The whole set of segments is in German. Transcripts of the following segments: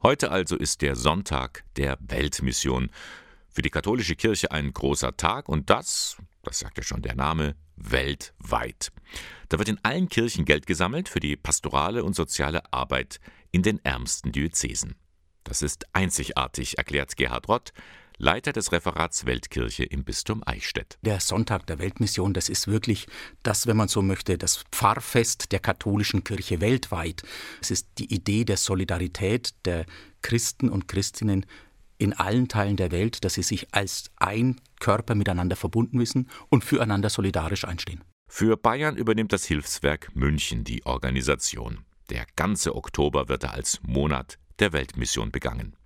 Heute also ist der Sonntag der Weltmission. Für die katholische Kirche ein großer Tag und das, das sagt ja schon der Name, weltweit. Da wird in allen Kirchen Geld gesammelt für die pastorale und soziale Arbeit in den ärmsten Diözesen. Das ist einzigartig, erklärt Gerhard Rott, Leiter des Referats Weltkirche im Bistum Eichstätt. Der Sonntag der Weltmission, das ist wirklich das, wenn man so möchte, das Pfarrfest der katholischen Kirche weltweit. Es ist die Idee der Solidarität der Christen und Christinnen in allen Teilen der Welt, dass sie sich als ein Körper miteinander verbunden wissen und füreinander solidarisch einstehen. Für Bayern übernimmt das Hilfswerk München die Organisation. Der ganze Oktober wird er als Monat der Weltmission begangen.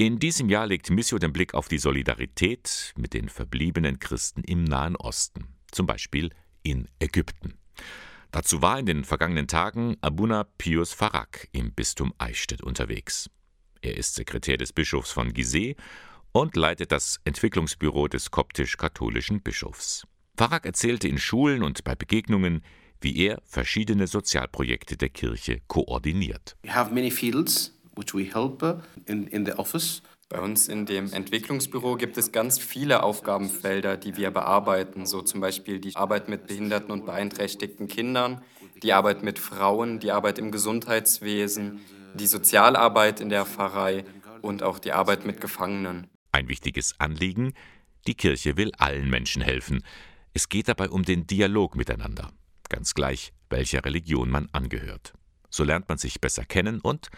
In diesem Jahr legt Missio den Blick auf die Solidarität mit den verbliebenen Christen im Nahen Osten, zum Beispiel in Ägypten. Dazu war in den vergangenen Tagen Abuna Pius Farak im Bistum Eichstätt unterwegs. Er ist Sekretär des Bischofs von Gizeh und leitet das Entwicklungsbüro des koptisch-katholischen Bischofs. Farak erzählte in Schulen und bei Begegnungen, wie er verschiedene Sozialprojekte der Kirche koordiniert. We have many fields which we help uh, in, in the office. Bei uns in dem Entwicklungsbüro gibt es ganz viele Aufgabenfelder, die wir bearbeiten, so zum Beispiel die Arbeit mit behinderten und beeinträchtigten Kindern, die Arbeit mit Frauen, die Arbeit im Gesundheitswesen, die Sozialarbeit in der Pfarrei und auch die Arbeit mit Gefangenen. Ein wichtiges Anliegen, die Kirche will allen Menschen helfen. Es geht dabei um den Dialog miteinander, ganz gleich, welcher Religion man angehört. So lernt man sich besser kennen und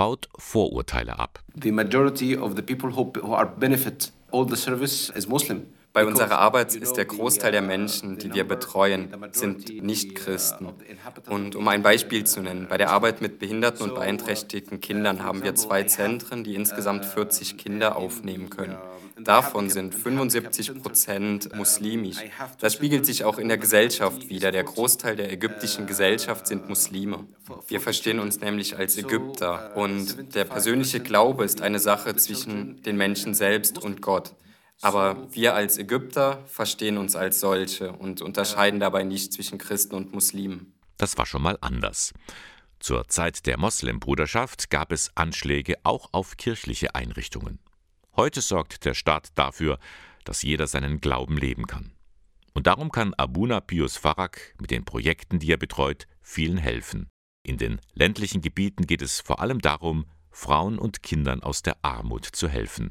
baut Vorurteile ab. The majority of the people who, who are benefit all the service is Muslim. Bei unserer Arbeit ist der Großteil der Menschen, die wir betreuen, sind Nicht-Christen. Und um ein Beispiel zu nennen, bei der Arbeit mit behinderten und beeinträchtigten Kindern haben wir zwei Zentren, die insgesamt 40 Kinder aufnehmen können. Davon sind 75 Prozent muslimisch. Das spiegelt sich auch in der Gesellschaft wider. Der Großteil der ägyptischen Gesellschaft sind Muslime. Wir verstehen uns nämlich als Ägypter. Und der persönliche Glaube ist eine Sache zwischen den Menschen selbst und Gott. Aber wir als Ägypter verstehen uns als solche und unterscheiden dabei nicht zwischen Christen und Muslimen. Das war schon mal anders. Zur Zeit der Moslembruderschaft gab es Anschläge auch auf kirchliche Einrichtungen. Heute sorgt der Staat dafür, dass jeder seinen Glauben leben kann. Und darum kann Abuna Pius Farak mit den Projekten, die er betreut, vielen helfen. In den ländlichen Gebieten geht es vor allem darum, Frauen und Kindern aus der Armut zu helfen.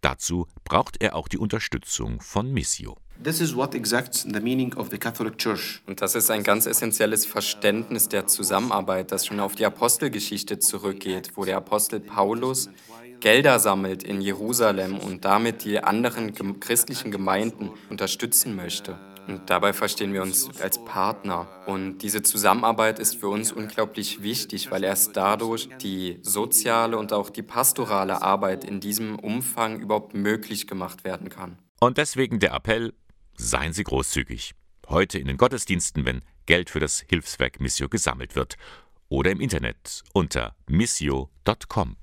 Dazu braucht er auch die Unterstützung von Missio. This is what exacts the meaning of the Catholic Church. Und das ist ein ganz essentielles Verständnis der Zusammenarbeit, das schon auf die Apostelgeschichte zurückgeht, wo der Apostel Paulus Gelder sammelt in Jerusalem und damit die anderen christlichen Gemeinden unterstützen möchte. Und dabei verstehen wir uns als Partner. Und diese Zusammenarbeit ist für uns unglaublich wichtig, weil erst dadurch die soziale und auch die pastorale Arbeit in diesem Umfang überhaupt möglich gemacht werden kann. Und deswegen der Appell, seien Sie großzügig. Heute in den Gottesdiensten, wenn Geld für das Hilfswerk Missio gesammelt wird. Oder im Internet unter missio.com.